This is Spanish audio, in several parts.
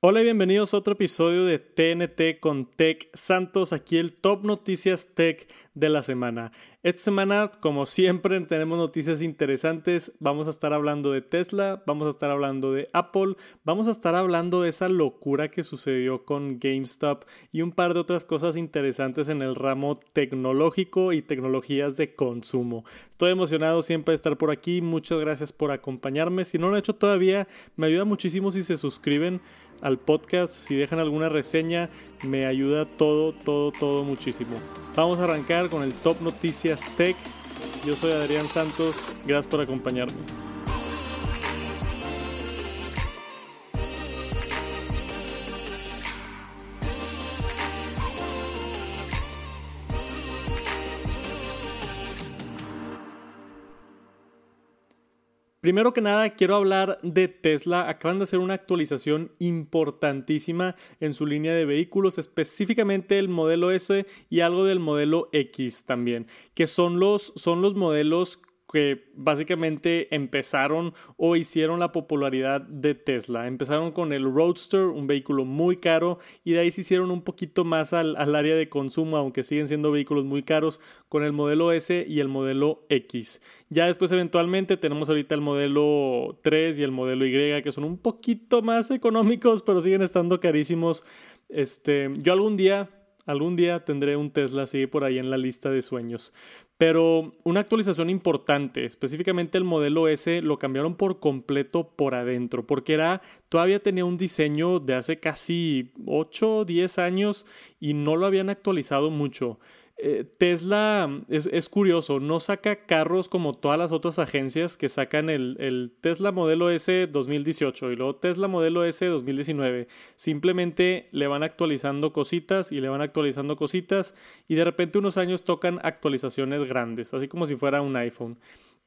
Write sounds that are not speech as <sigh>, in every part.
Hola y bienvenidos a otro episodio de TNT con Tech Santos, aquí el top noticias tech de la semana. Esta semana, como siempre, tenemos noticias interesantes. Vamos a estar hablando de Tesla, vamos a estar hablando de Apple, vamos a estar hablando de esa locura que sucedió con GameStop y un par de otras cosas interesantes en el ramo tecnológico y tecnologías de consumo. Estoy emocionado siempre de estar por aquí. Muchas gracias por acompañarme. Si no lo han hecho todavía, me ayuda muchísimo si se suscriben al podcast, si dejan alguna reseña, me ayuda todo, todo, todo muchísimo. Vamos a arrancar con el Top Noticias Tech. Yo soy Adrián Santos, gracias por acompañarme. Primero que nada, quiero hablar de Tesla. Acaban de hacer una actualización importantísima en su línea de vehículos, específicamente el modelo S y algo del modelo X también, que son los, son los modelos que básicamente empezaron o hicieron la popularidad de Tesla. Empezaron con el Roadster, un vehículo muy caro, y de ahí se hicieron un poquito más al, área de consumo, aunque siguen siendo vehículos muy caros, con el modelo S y el modelo X. Ya después eventualmente tenemos ahorita el modelo 3 y el modelo Y, que son un poquito más económicos, pero siguen estando carísimos. Este, yo algún día Algún día tendré un Tesla así por ahí en la lista de sueños. Pero una actualización importante, específicamente el modelo S lo cambiaron por completo por adentro, porque era todavía tenía un diseño de hace casi 8 o 10 años y no lo habían actualizado mucho. Eh, Tesla mm, es, curioso, no saca carros como todas las otras agencias que sacan el, Tesla modelo S 2018 y luego Tesla modelo S 2019. Simplemente le van actualizando cositas y le van actualizando cositas y de repente unos años tocan actualizaciones grandes, así como si fuera un iPhone.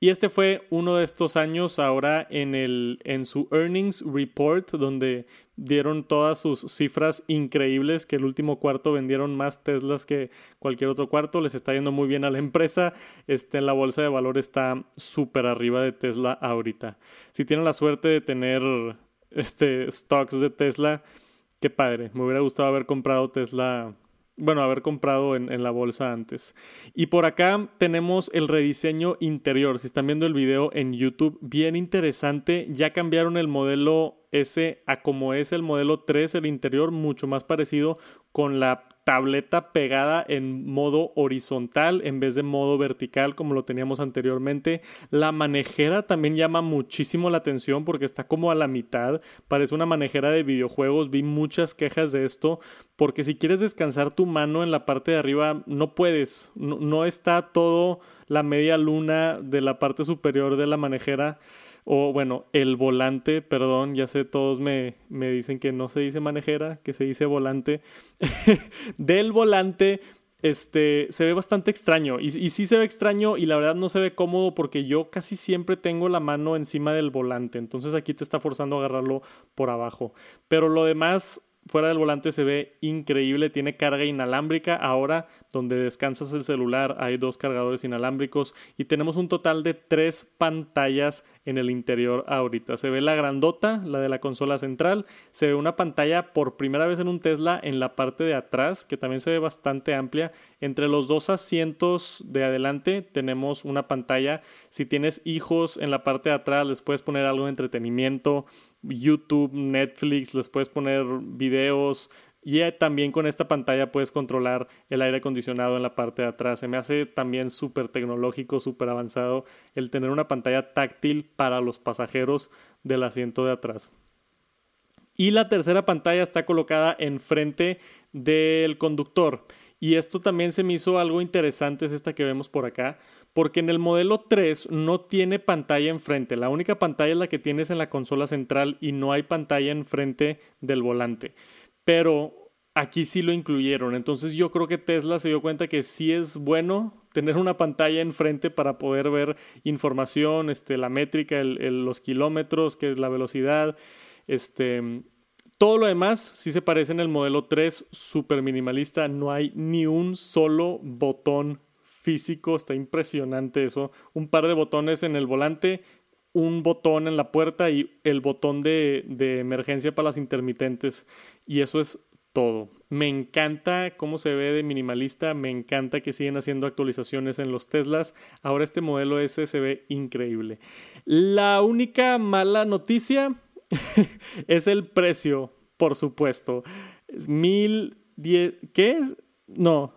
Y este fue uno de estos años ahora en, el, en su earnings report, donde dieron todas sus cifras increíbles, que el último cuarto vendieron más Teslas que cualquier otro cuarto, les está yendo muy bien a la empresa, este, la bolsa de valor está súper arriba de Tesla ahorita. Si tienen la suerte de tener este, stocks de Tesla, qué padre, me hubiera gustado haber comprado Tesla bueno, haber comprado en, la bolsa antes. Y por acá tenemos el rediseño interior. Si están viendo el video en YouTube, bien interesante. Ya cambiaron el modelo S a como es el modelo 3, el interior, mucho más parecido con la tableta pegada en modo horizontal en vez de modo vertical como lo teníamos anteriormente. La manejera también llama muchísimo la atención porque está como a la mitad. Parece una manejera de videojuegos. Vi muchas quejas de esto porque si quieres descansar tu mano en la parte de arriba no puedes. No, no está todo la media luna de la parte superior de la manejera o bueno, el volante, perdón, ya sé, todos me, me dicen que no se dice manejera, que se dice volante, <laughs> del volante este, se ve bastante extraño. Y, y, sí se ve extraño y la verdad no se ve cómodo porque yo casi siempre tengo la mano encima del volante. Entonces aquí te está forzando a agarrarlo por abajo. Pero lo demás, fuera del volante se ve increíble, tiene carga inalámbrica. Ahora, donde descansas el celular, hay dos cargadores inalámbricos y tenemos un total de tres pantallas en el interior ahorita. Se ve la grandota, la de la consola central, se ve una pantalla por primera vez en un Tesla en la parte de atrás, que también se ve bastante amplia. Entre los dos asientos de adelante tenemos una pantalla. Si tienes hijos en la parte de atrás, les puedes poner algo de entretenimiento YouTube, Netflix, les puedes poner videos y también con esta pantalla puedes controlar el aire acondicionado en la parte de atrás. Se me hace también súper tecnológico, súper avanzado el tener una pantalla táctil para los pasajeros del asiento de atrás. Y la tercera pantalla está colocada enfrente del conductor. Y esto también se me hizo algo interesante, es esta que vemos por acá, porque en el modelo 3 no tiene pantalla enfrente. La única pantalla es la que tienes en la consola central y no hay pantalla enfrente del volante. Pero aquí sí lo incluyeron. Entonces yo creo que Tesla se dio cuenta que sí es bueno tener una pantalla enfrente para poder ver información, este, la métrica, los kilómetros, que es la velocidad, este, todo lo demás sí se parece en el modelo 3, súper minimalista. No hay ni un solo botón físico. Está impresionante eso. Un par de botones en el volante, un botón en la puerta y el botón de, de emergencia para las intermitentes. Y eso es todo. Me encanta cómo se ve de minimalista, me encanta que siguen haciendo actualizaciones en los Teslas. Ahora este modelo S se ve increíble. La única mala noticia <laughs> es el precio, por supuesto. mil diez, ¿qué es? No,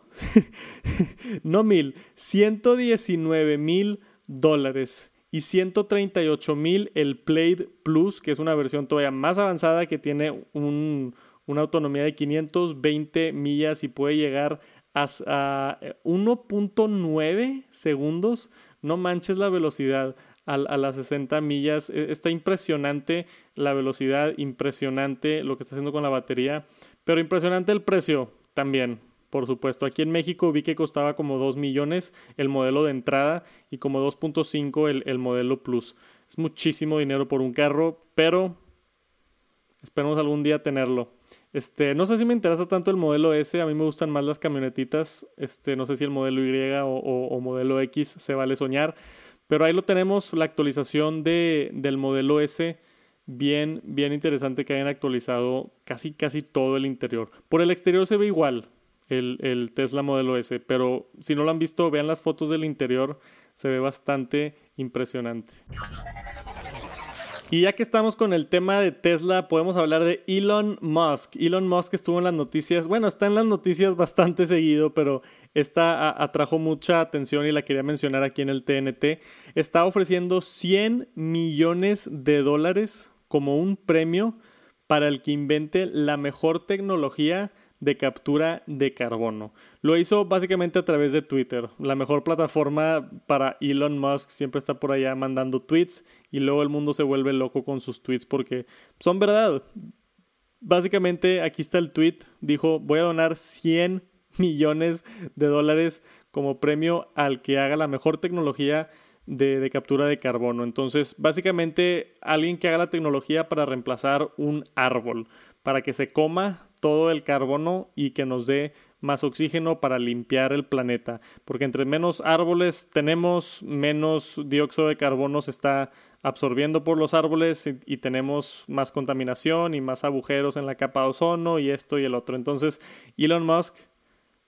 <laughs> no mil, 119 mil dólares y 138 mil el Plate Plus, que es una versión todavía más avanzada que tiene un, una autonomía de 520 millas y puede llegar a, 1.9 segundos. No manches la velocidad a, las 60 millas. E, está impresionante la velocidad, impresionante lo que está haciendo con la batería, pero impresionante el precio también. Por supuesto, aquí en México vi que costaba como 2 millones el modelo de entrada y como 2.5 el, el modelo Plus. Es muchísimo dinero por un carro, pero esperemos algún día tenerlo. Este, no sé si me interesa tanto el modelo S, a mí me gustan más las camionetitas, este, no sé si el modelo Y o, modelo X se vale soñar, pero ahí lo tenemos, la actualización de, del modelo S, bien, bien interesante que hayan actualizado casi, casi todo el interior. Por el exterior se ve igual el, el Tesla modelo S, pero si no lo han visto, vean las fotos del interior, se ve bastante impresionante. Y ya que estamos con el tema de Tesla, podemos hablar de Elon Musk. Elon Musk estuvo en las noticias, bueno, está en las noticias bastante <laughs> seguido, pero esta atrajo mucha atención y la quería mencionar aquí en el TNT. Está ofreciendo 100 millones de dólares como un premio para el que invente la mejor tecnología de captura de carbono. Lo hizo básicamente a través de Twitter, la mejor plataforma para Elon Musk, siempre está por allá mandando tweets y luego el mundo se vuelve loco con sus tweets porque son verdad. Básicamente aquí está el tweet, dijo voy a donar 100 millones de dólares como premio al que haga la mejor tecnología de, de, captura de carbono. Entonces, básicamente, alguien que haga la tecnología para reemplazar un árbol, para que se coma todo el carbono y que nos dé más oxígeno para limpiar el planeta. Porque entre menos árboles tenemos, menos dióxido de carbono se está absorbiendo por los árboles y, tenemos más contaminación y más agujeros en la capa de ozono y esto y el otro. Entonces, Elon Musk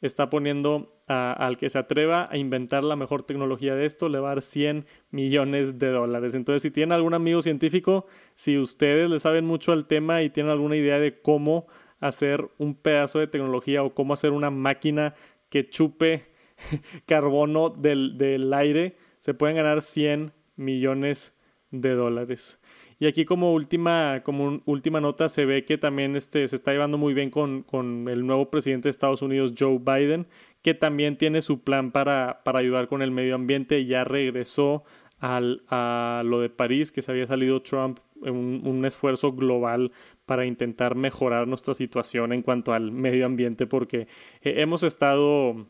está poniendo al que se atreva a inventar la mejor tecnología de esto, le va a dar 100 millones de dólares. Entonces, si tienen algún amigo científico, si ustedes le saben mucho al tema y tienen alguna idea de cómo hacer un pedazo de tecnología o cómo hacer una máquina que chupe <laughs> carbono del, del aire, se pueden ganar 100 millones de dólares. Y aquí como última, como última nota se ve que también este, se está llevando muy bien con, con, el nuevo presidente de Estados Unidos, Joe Biden, que también tiene su plan para, para ayudar con el medio ambiente. Ya regresó al, a lo de París, que se había salido Trump un, un, esfuerzo global para intentar mejorar nuestra situación en cuanto al medio ambiente, porque eh, hemos estado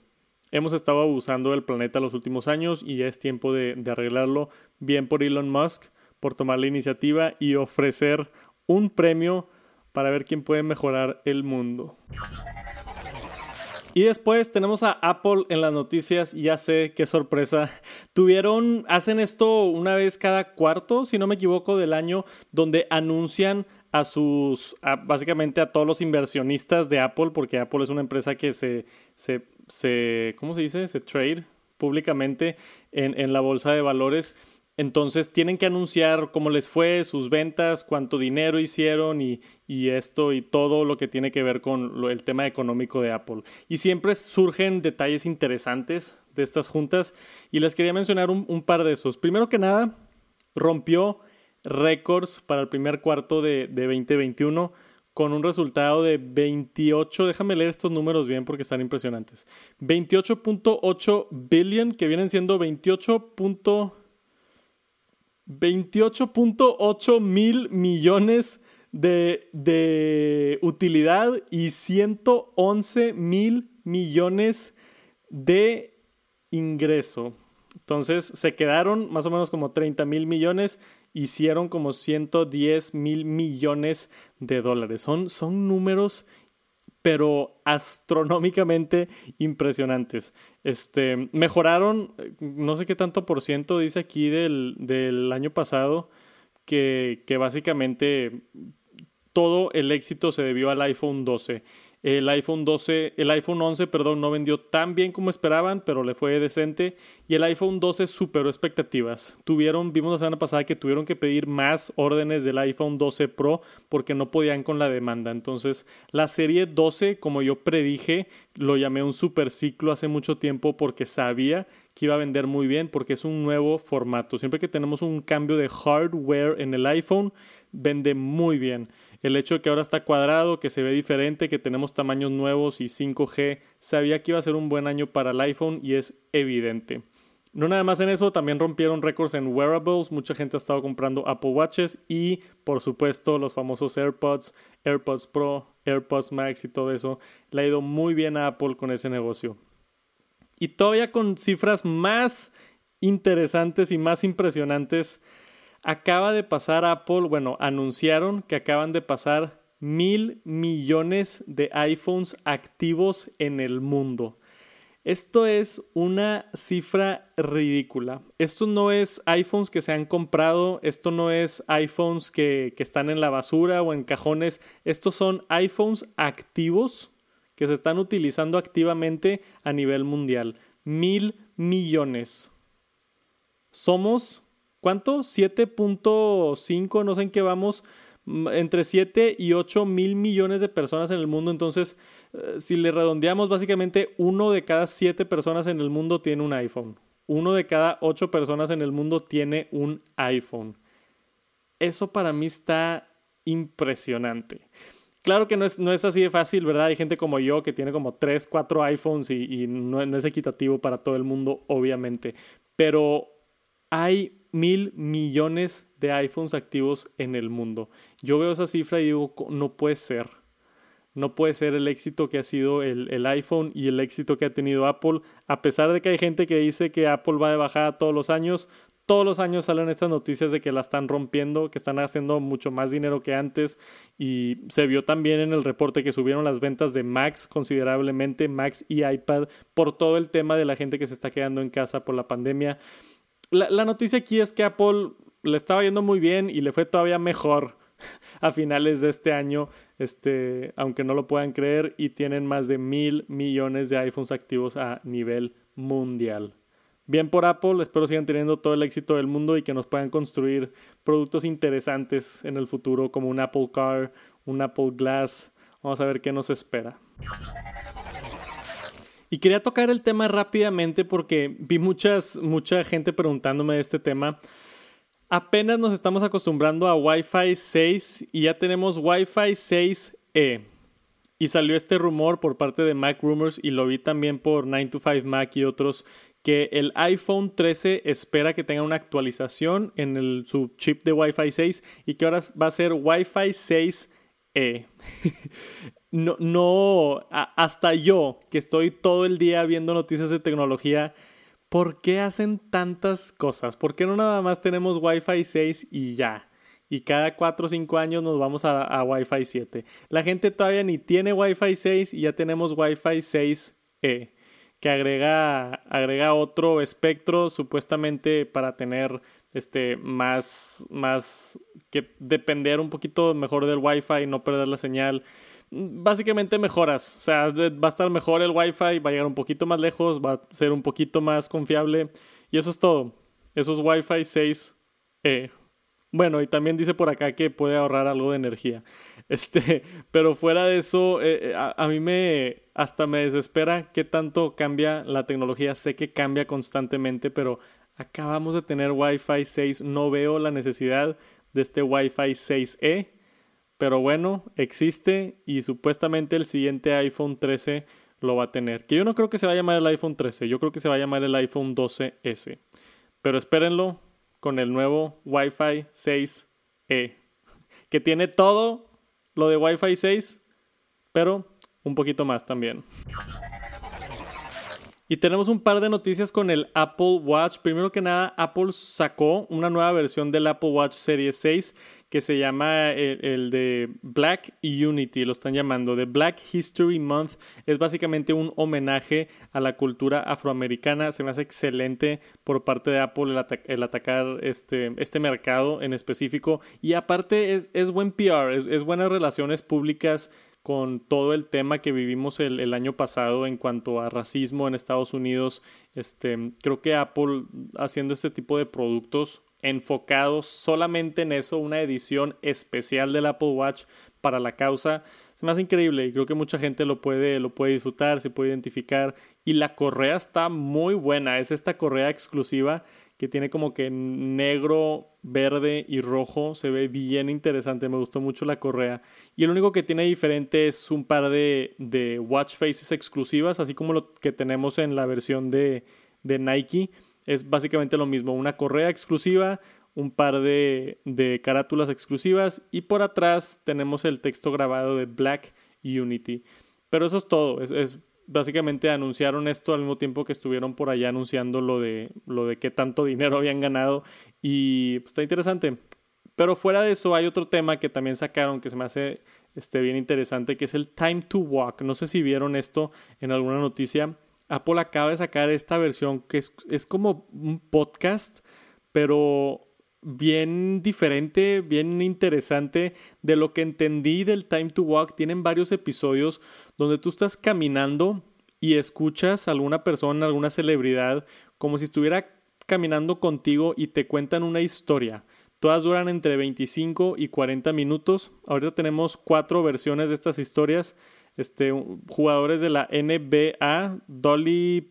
hemos estado abusando del planeta los últimos años y ya es tiempo de, de arreglarlo. Bien por Elon Musk por tomar la iniciativa y ofrecer un premio para ver quién puede mejorar el mundo. Y después tenemos a Apple en las noticias, ya sé qué sorpresa. <laughs> Tuvieron, hacen esto una vez cada cuarto, si no me equivoco, del año, donde anuncian a sus, básicamente a todos los inversionistas de Apple, porque Apple es una empresa que se, se, se ¿cómo se dice? Se trade públicamente en, en la bolsa de valores entonces tienen que anunciar cómo les fue, sus ventas, cuánto dinero hicieron y, esto y todo lo que tiene que ver con el tema económico de Apple. Y siempre surgen detalles interesantes de estas juntas y les quería mencionar un, par de esos. Primero que nada, rompió récords para el primer cuarto de, de 2021 con un resultado de 28, déjame leer estos números bien porque están impresionantes, 28.8 billion, que vienen siendo 28. 28.8 mil millones de, utilidad y 111 mil millones de ingreso. Entonces se quedaron más o menos como 30 mil millones, hicieron como 110 mil millones de dólares. Son, son números pero astronómicamente impresionantes. Este, mejoraron, no sé qué tanto por ciento dice aquí del, del año pasado, que, que básicamente todo el éxito se debió al iPhone 12 el iPhone 12, el iPhone 11, perdón, no vendió tan bien como esperaban, pero le fue decente. Y el iPhone 12 superó expectativas. Tuvieron, vimos la semana pasada que tuvieron que pedir más órdenes del iPhone 12 Pro porque no podían con la demanda. Entonces, la serie 12, como yo predije, lo llamé un super ciclo hace mucho tiempo porque sabía que iba a vender muy bien porque es un nuevo formato. Siempre que tenemos un cambio de hardware en el iPhone, vende muy bien. El hecho de que ahora está cuadrado, que se ve diferente, que tenemos tamaños nuevos y 5G, sabía que iba a ser un buen año para el iPhone y es evidente. No nada más en eso, también rompieron récords en wearables, mucha gente ha estado comprando Apple Watches y por supuesto los famosos AirPods, AirPods Pro, AirPods Max y todo eso. Le ha ido muy bien a Apple con ese negocio. Y todavía con cifras más interesantes y más impresionantes Acaba de pasar Apple, bueno, anunciaron que acaban de pasar mil millones de iPhones activos en el mundo. Esto es una cifra ridícula. Esto no es iPhones que se han comprado, esto no es iPhones que, están en la basura o en cajones, estos son iPhones activos que se están utilizando activamente a nivel mundial. Mil millones. Somos ¿Cuánto? 7.5, no sé en qué vamos, mm, entre 7 y 8 mil millones de personas en el mundo. Entonces, eh, si le redondeamos, básicamente uno de cada 7 personas en el mundo tiene un iPhone. Uno de cada 8 personas en el mundo tiene un iPhone. Eso para mí está impresionante. Claro que no es, no es así de fácil, ¿verdad? Hay gente como yo que tiene como 3, 4 iPhones y, no es equitativo para todo el mundo, obviamente. Pero hay mil millones de iPhones activos en el mundo. Yo veo esa cifra y digo, no puede ser. No puede ser el éxito que ha sido el, el, iPhone y el éxito que ha tenido Apple. A pesar de que hay gente que dice que Apple va de bajada todos los años, todos los años salen estas noticias de que la están rompiendo, que están haciendo mucho más dinero que antes. Y se vio también en el reporte que subieron las ventas de Max considerablemente, Max y iPad, por todo el tema de la gente que se está quedando en casa por la pandemia la, noticia aquí es que Apple le estaba yendo muy bien y le fue todavía mejor <laughs> a finales de este año, este, aunque no lo puedan creer, y tienen más de mil millones de iPhones activos a nivel mundial. Bien por Apple, espero sigan teniendo todo el éxito del mundo y que nos puedan construir productos interesantes en el futuro como un Apple Car, un Apple Glass. Vamos a ver qué nos espera. Y quería tocar el tema rápidamente porque vi muchas, mucha gente preguntándome de este tema. Apenas nos estamos acostumbrando a Wi-Fi 6 y ya tenemos Wi-Fi 6E. Y salió este rumor por parte de Mac Rumors y lo vi también por 9to5 Mac y otros que el iPhone 13 espera que tenga una actualización en el, su chip de Wi-Fi 6 y que ahora va a ser Wi-Fi 6E. <laughs> no, no, hasta yo, que estoy todo el día viendo noticias de tecnología, ¿por qué hacen tantas cosas? ¿Por qué no nada más tenemos Wi-Fi 6 y ya? Y cada 4 o 5 años nos vamos a, Wi-Fi 7. La gente todavía ni tiene Wi-Fi 6 y ya tenemos Wi-Fi 6E, que agrega, agrega otro espectro supuestamente para tener este, más, más que depender un poquito mejor del Wi-Fi no perder la señal básicamente mejoras. O sea, va a estar mejor el Wi-Fi, va a llegar un poquito más lejos, va a ser un poquito más confiable. Y eso es todo. Eso es Wi-Fi 6E. Bueno, y también dice por acá que puede ahorrar algo de energía. <laughs> Este, pero fuera de eso, eh, eh, a, a, mí me hasta me desespera qué tanto cambia la tecnología. Sé que cambia constantemente, pero acabamos de tener Wi-Fi 6. No veo la necesidad de este Wi-Fi 6E pero bueno, existe y supuestamente el siguiente iPhone 13 lo va a tener. Que yo no creo que se va a llamar el iPhone 13, yo creo que se va a llamar el iPhone 12S. Pero espérenlo con el nuevo Wi-Fi 6E, que tiene todo lo de Wi-Fi 6, pero un poquito más también. Y tenemos un par de noticias con el Apple Watch. Primero que nada, Apple sacó una nueva versión del Apple Watch Series 6 que se llama el, de Black Unity, lo están llamando. The Black History Month es básicamente un homenaje a la cultura afroamericana. Se me hace excelente por parte de Apple el, atacar este, este mercado en específico. Y aparte es, es buen PR, es, es buenas relaciones públicas con todo el tema que vivimos el, año pasado en cuanto a racismo en Estados Unidos. Este, creo que Apple haciendo este tipo de productos enfocados solamente en eso, una edición especial del Apple Watch para la causa, me hace increíble y creo que mucha gente lo puede, lo puede disfrutar, se puede identificar y la correa está muy buena, es esta correa exclusiva que tiene como que negro, verde y rojo. Se ve bien interesante, me gustó mucho la correa. Y el único que tiene diferente es un par de, de watch faces exclusivas, así como lo que tenemos en la versión de, de Nike. Es básicamente lo mismo, una correa exclusiva, un par de, de carátulas exclusivas y por atrás tenemos el texto grabado de Black Unity. Pero eso es todo, es, es básicamente anunciaron esto al mismo tiempo que estuvieron por allá anunciando lo de, lo de qué tanto dinero <laughs> habían ganado y pues, está interesante. Pero fuera de eso hay otro tema que también sacaron que se me hace este, bien interesante, que es el Time to Walk. No sé si vieron esto en alguna noticia. Apple acaba de sacar esta versión que es, es como un podcast, pero bien diferente, bien interesante de lo que entendí del Time to Walk. Tienen varios episodios donde tú estás caminando y escuchas a alguna persona, alguna celebridad, como si estuviera caminando contigo y te cuentan una historia. Todas duran entre 25 y 40 minutos. Ahorita tenemos cuatro versiones de estas historias. Este, jugadores de la NBA, Dolly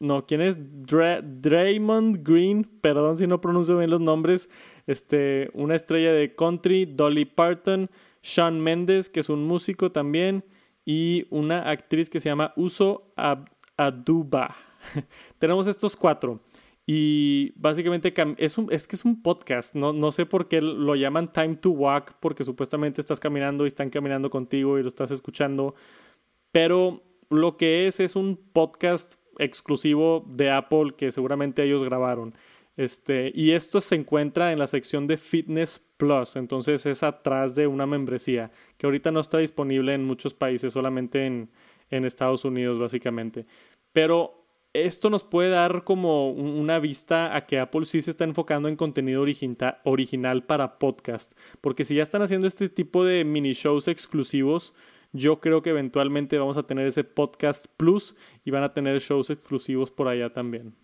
no, ¿quién es? Draymond Green, perdón si no pronuncio bien los nombres, este, una estrella de country, Dolly Parton, Sean Mendes, que es un músico también, y una actriz que se llama Uso Aduba. <laughs> Tenemos estos cuatro. Y básicamente es, es que es un podcast, no, no sé por qué lo llaman Time to Walk, porque supuestamente estás caminando y están caminando contigo y lo estás escuchando, pero lo que es es un podcast exclusivo de Apple que seguramente ellos grabaron. Este, y esto se encuentra en la sección de Fitness Plus, entonces es atrás de una membresía que ahorita no está disponible en muchos países, solamente en, en Estados Unidos básicamente. Pero esto nos puede dar como una vista a que Apple sí se está enfocando en contenido original para podcast, porque si ya están haciendo este tipo de mini shows exclusivos, yo creo que eventualmente vamos a tener ese podcast plus y van a tener shows exclusivos por allá también.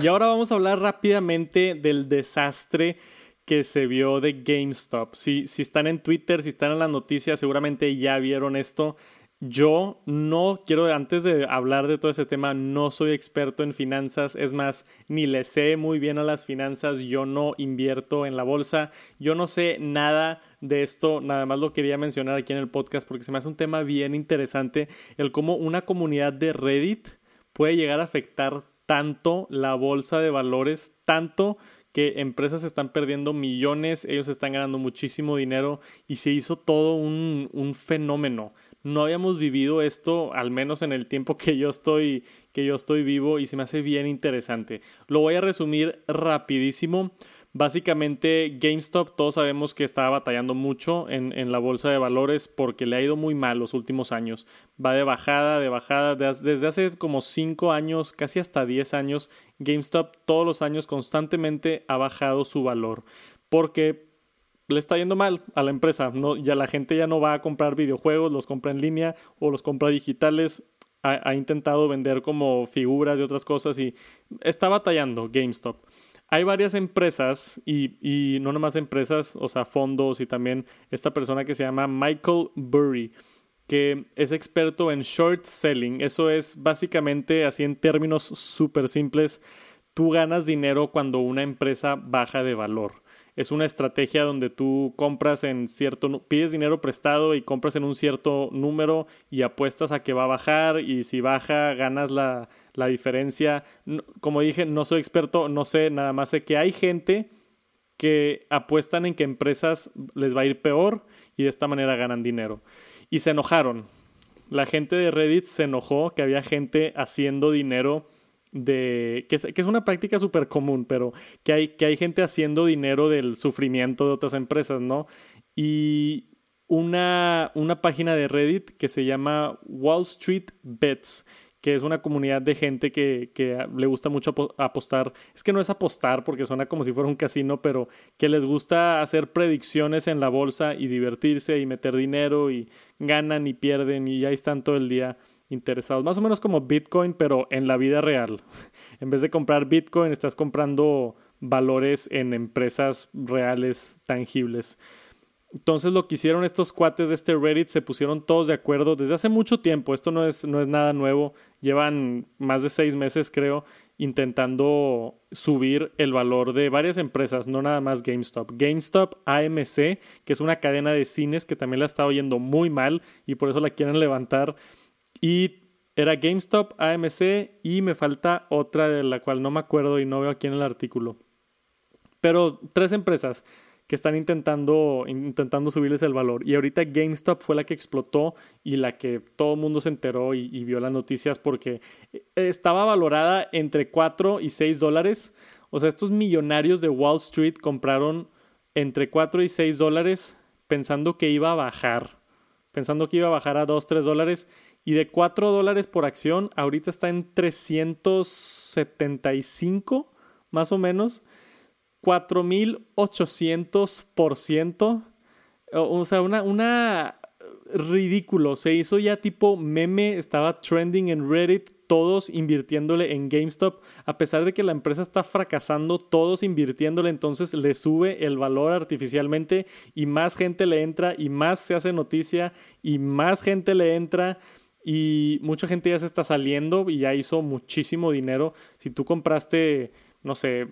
Y ahora vamos a hablar rápidamente del desastre que se vio de GameStop. Si, si están en Twitter, si están en las noticias, seguramente ya vieron esto. Yo no quiero, antes de hablar de todo ese tema, no soy experto en finanzas, es más, ni le sé muy bien a las finanzas, yo no invierto en la bolsa, yo no sé nada de esto, nada más lo quería mencionar aquí en el podcast porque se me hace un tema bien interesante, el cómo una comunidad de Reddit puede llegar a afectar tanto la bolsa de valores, tanto que empresas están perdiendo millones, ellos están ganando muchísimo dinero y se hizo todo un, un fenómeno no habíamos vivido esto, al menos en el tiempo que yo estoy, que yo estoy vivo, y se me hace bien interesante. Lo voy a resumir rapidísimo. Básicamente, GameStop, todos sabemos que está batallando mucho en, en, la bolsa de valores porque le ha ido muy mal los últimos años. Va de bajada, de bajada. desde hace como 5 años, casi hasta 10 años, GameStop todos los años constantemente ha bajado su valor. Porque le está yendo mal a la empresa. Ya la gente ya no va a comprar videojuegos, los compra en línea o los compra digitales. Ha, intentado vender como figuras y otras cosas y está batallando GameStop. Hay varias empresas y, y no nomás empresas, o sea, fondos y también esta persona que se llama Michael Burry que es experto en short selling. Eso es básicamente, así en términos súper simples, tú ganas dinero cuando una empresa baja de valor es una estrategia donde tú compras en cierto, pides dinero prestado y compras en un cierto número y apuestas a que va a bajar y si baja ganas la, la diferencia. Como dije, no soy experto, no sé, nada más sé que hay gente que apuestan en que empresas les va a ir peor y de esta manera ganan dinero. Y se enojaron la gente de Reddit se enojó que había gente haciendo dinero de que es, una práctica súper común, pero que hay, que hay gente haciendo dinero del sufrimiento de otras empresas, ¿no? Y una, una página de Reddit que se llama Wall Street Bets, que es una comunidad de gente que, que, le gusta mucho apostar. Es que no es apostar porque suena como si fuera un casino, pero que les gusta hacer predicciones en la bolsa y divertirse y meter dinero y ganan y pierden y ahí están todo el día interesados. Más o menos como Bitcoin, pero en la vida real. <laughs> en vez de comprar Bitcoin, estás comprando valores en empresas reales, tangibles. Entonces lo que hicieron estos cuates de este Reddit se pusieron todos de acuerdo desde hace mucho tiempo. Esto no es, no es nada nuevo. Llevan más de seis meses, creo, intentando subir el valor de varias empresas, no nada más GameStop. GameStop AMC, que es una cadena de cines que también la está oyendo muy mal y por eso la quieren levantar. Y era GameStop, AMC y me falta otra de la cual no me acuerdo y no veo aquí en el artículo. Pero tres empresas que están intentando, intentando subirles el valor. Y ahorita GameStop fue la que explotó y la que todo el mundo se enteró y, y, vio las noticias porque eh, estaba valorada entre 4 y 6 dólares. O sea, estos millonarios de Wall Street compraron entre 4 y 6 dólares pensando que iba a bajar. Pensando que iba a bajar a 2, 3 dólares. Y de 4 dólares por acción, ahorita está en 375, más o menos. 4800%. O sea, una, una ridículo. Se hizo ya tipo meme, estaba trending en Reddit, todos invirtiéndole en GameStop. A pesar de que la empresa está fracasando, todos invirtiéndole, entonces le sube el valor artificialmente y más gente le entra y más se hace noticia y más gente le entra. Y mucha gente ya se está saliendo y ya hizo muchísimo dinero. Si tú compraste, no sé,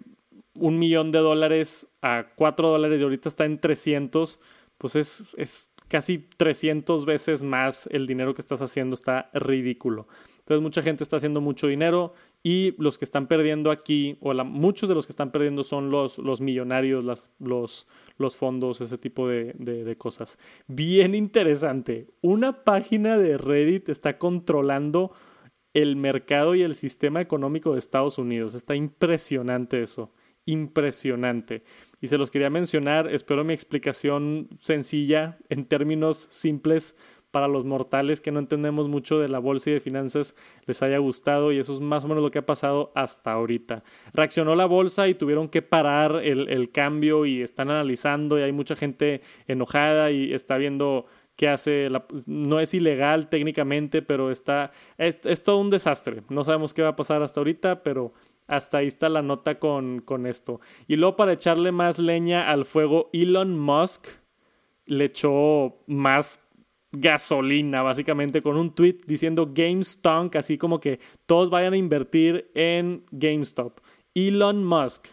un millón de dólares a cuatro dólares y ahorita está en 300, pues es, es casi 300 veces más el dinero que estás haciendo, está ridículo. Entonces mucha gente está haciendo mucho dinero y los que están perdiendo aquí, o la, muchos de los que están perdiendo son los, los millonarios, las, los, los fondos, ese tipo de, de cosas. Bien interesante. Una página de Reddit está controlando el mercado y el sistema económico de Estados Unidos. Está impresionante eso impresionante. Y se los quería mencionar, espero mi explicación sencilla, en términos simples, para los mortales que no entendemos mucho de la bolsa y de finanzas les haya gustado y eso es más o menos lo que ha pasado hasta ahorita. Reaccionó la bolsa y tuvieron que parar el, cambio y están analizando y hay mucha gente enojada y está viendo qué hace. no es ilegal técnicamente, pero está, es, es todo un desastre. No sabemos qué va a pasar hasta ahorita, pero hasta ahí está la nota con, con esto. Y luego para echarle más leña al fuego, Elon Musk le echó más gasolina, básicamente, con un tweet diciendo GameStonk, así como que todos vayan a invertir en GameStop. Elon Musk.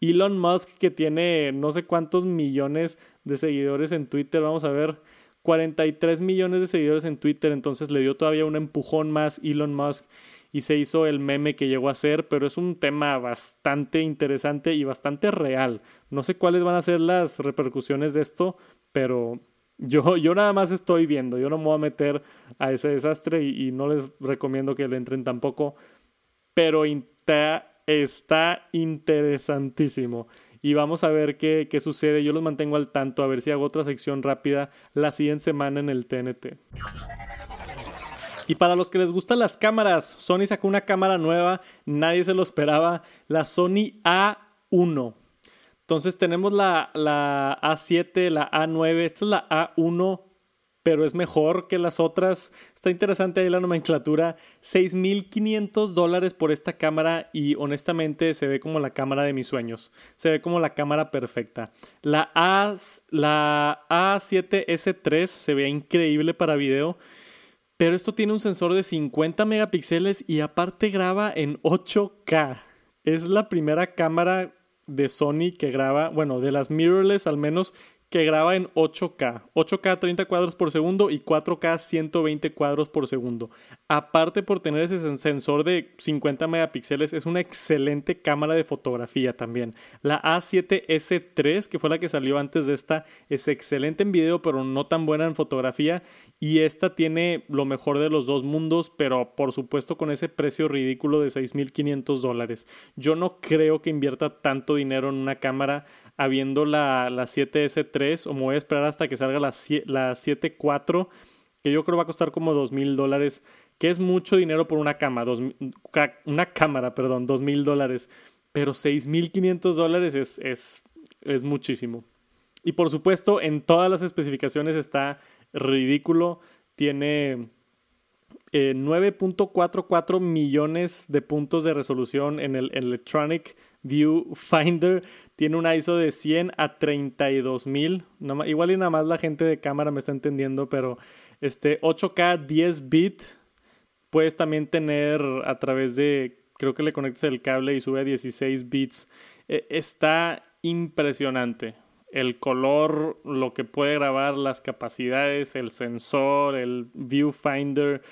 Elon Musk que tiene no sé cuántos millones de seguidores en Twitter, vamos a ver, 43 millones de seguidores en Twitter, entonces le dio todavía un empujón más Elon Musk y se hizo el meme que llegó a ser, pero es un tema bastante interesante y bastante real. No sé cuáles van a ser las repercusiones de esto, pero yo, yo nada más estoy viendo, yo no me voy a meter a ese desastre y, no les recomiendo que le entren tampoco, pero está interesantísimo y vamos a ver qué, qué, sucede. Yo los mantengo al tanto, a ver si hago otra sección rápida la siguiente semana en el TNT. Y para los que les gustan las cámaras, Sony sacó una cámara nueva, nadie se lo esperaba, la Sony A1. Entonces tenemos la, la A7, la A9, esta es la A1, pero es mejor que las otras. Está interesante ahí la nomenclatura. 6.500 dólares por esta cámara y honestamente se ve como la cámara de mis sueños. Se ve como la cámara perfecta. La, A, la A7S3 se ve increíble para video. Pero esto tiene un sensor de 50 megapíxeles y aparte graba en 8K. Es la primera cámara de Sony que graba, bueno, de las mirrorless al menos, que graba en 8K, 8K 30 cuadros por segundo y 4K 120 cuadros por segundo. Aparte por tener ese sensor de 50 megapíxeles, es una excelente cámara de fotografía también. La A7S3, que fue la que salió antes de esta, es excelente en video, pero no tan buena en fotografía. Y esta tiene lo mejor de los dos mundos, pero por supuesto con ese precio ridículo de 6.500 dólares. Yo no creo que invierta tanto dinero en una cámara habiendo la, la 7S3 o me voy a esperar hasta que salga la, la 7.4 que yo creo va a costar como dos mil dólares, que es mucho dinero por una cama, dos, una cámara, perdón, dos mil dólares, pero seis mil quinientos dólares es, es, es muchísimo. Y por supuesto, en todas las especificaciones está ridículo, tiene 9.44 eh, millones de puntos de resolución en el Electronic Viewfinder. Tiene un ISO de 100 a 32 mil. igual y nada más la gente de cámara me está entendiendo, pero este 8K 10 bit. Puedes también tener a través de, creo que le conectas el cable y sube a 16 bits. E, está impresionante el color, lo que puede grabar, las capacidades, el sensor, el viewfinder,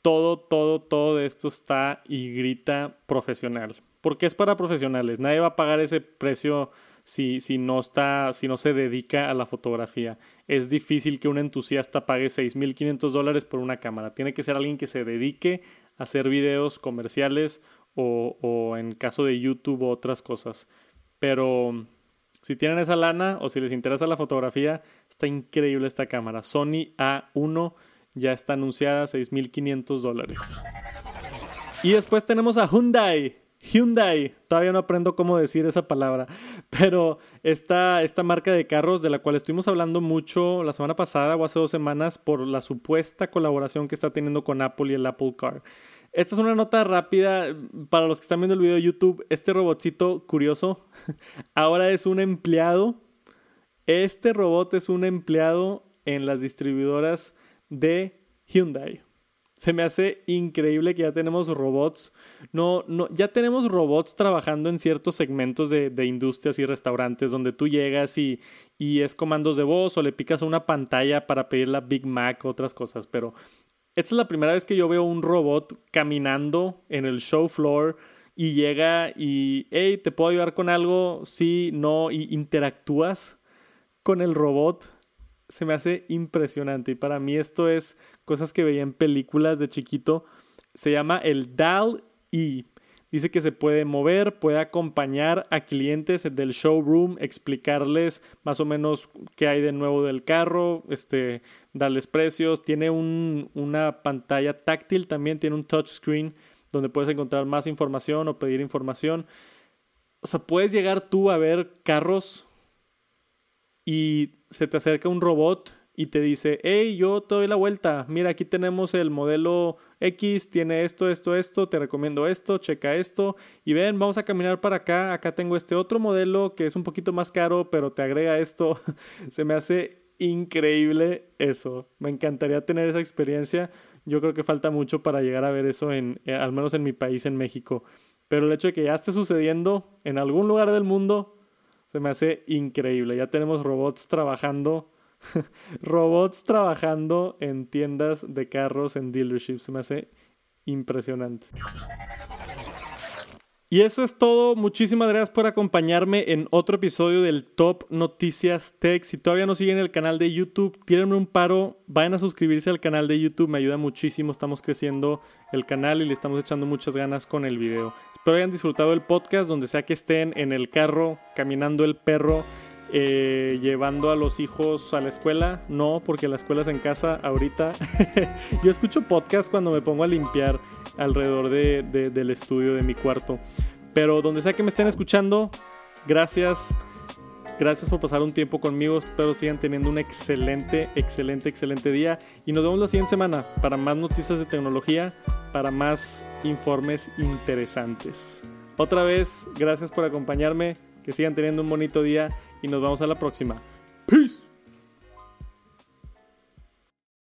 todo, todo, todo de esto está y grita profesional. Porque es para profesionales. Nadie va a pagar ese precio si, si, no está, si no se dedica a la fotografía. Es difícil que un entusiasta pague 6.500 dólares por una cámara. Tiene que ser alguien que se dedique a hacer videos comerciales o, o en caso de YouTube o otras cosas. Pero si tienen esa lana o si les interesa la fotografía, está increíble esta cámara. Sony A1 ya está anunciada, 6.500 dólares. Y después tenemos a Hyundai. Hyundai, todavía no aprendo cómo decir esa palabra, pero esta, esta marca de carros de la cual estuvimos hablando mucho la semana pasada o hace dos semanas por la supuesta colaboración que está teniendo con Apple y el Apple Car. Esta es una nota rápida para los que están viendo el video de YouTube. Este robotcito curioso <laughs> ahora es un empleado. Este robot es un empleado en las distribuidoras de Hyundai. Se me hace increíble que ya tenemos robots. No, no, ya tenemos robots trabajando en ciertos segmentos de, de industrias y restaurantes donde tú llegas y, y, es comandos de voz o le picas una pantalla para pedir la Big Mac o otras cosas. Pero esta es la primera vez que yo veo un robot caminando en el show floor y llega y, hey, ¿te puedo ayudar con algo? Sí, no, y interactúas con el robot. Se me hace impresionante y para mí esto es cosas que veía en películas de chiquito. Se llama el DAL-E. Dice que se puede mover, puede acompañar a clientes del showroom, explicarles más o menos qué hay de nuevo del carro, este, darles precios. Tiene un, una pantalla táctil también, tiene un touchscreen donde puedes encontrar más información o pedir información. O sea, puedes llegar tú a ver carros y se te acerca un robot y te dice, hey, yo te doy la vuelta, mira, aquí tenemos el modelo X, tiene esto, esto, esto, te recomiendo esto, checa esto, y ven, vamos a caminar para acá, acá tengo este otro modelo que es un poquito más caro, pero te agrega esto, <laughs> se me hace increíble eso, me encantaría tener esa experiencia, yo creo que falta mucho para llegar a ver eso, en, eh, al menos en mi país, en México, pero el hecho de que ya esté sucediendo en algún lugar del mundo, se me hace increíble, ya tenemos robots trabajando <laughs> robots trabajando en tiendas de carros, en dealerships. Se me hace impresionante. Y eso es todo. Muchísimas gracias por acompañarme en otro episodio del Top Noticias Tech. Si todavía no siguen el canal de YouTube, tírenme un paro. Vayan a suscribirse al canal de YouTube. Me ayuda muchísimo. Estamos creciendo el canal y le estamos echando muchas ganas con el video. Espero hayan disfrutado el podcast donde sea que estén en el carro, caminando el perro eh, llevando a los hijos a la escuela. No, porque la escuela es en casa ahorita. <laughs> Yo escucho podcast cuando me pongo a limpiar alrededor de, del estudio de mi cuarto. Pero donde sea que me estén escuchando, gracias. Gracias por pasar un tiempo conmigo. Espero sigan teniendo un excelente, excelente, excelente día. Y nos vemos la siguiente semana para más noticias de tecnología, para más informes interesantes. Otra vez, gracias por acompañarme. Que sigan teniendo un bonito día y nos vemos a la próxima. Peace.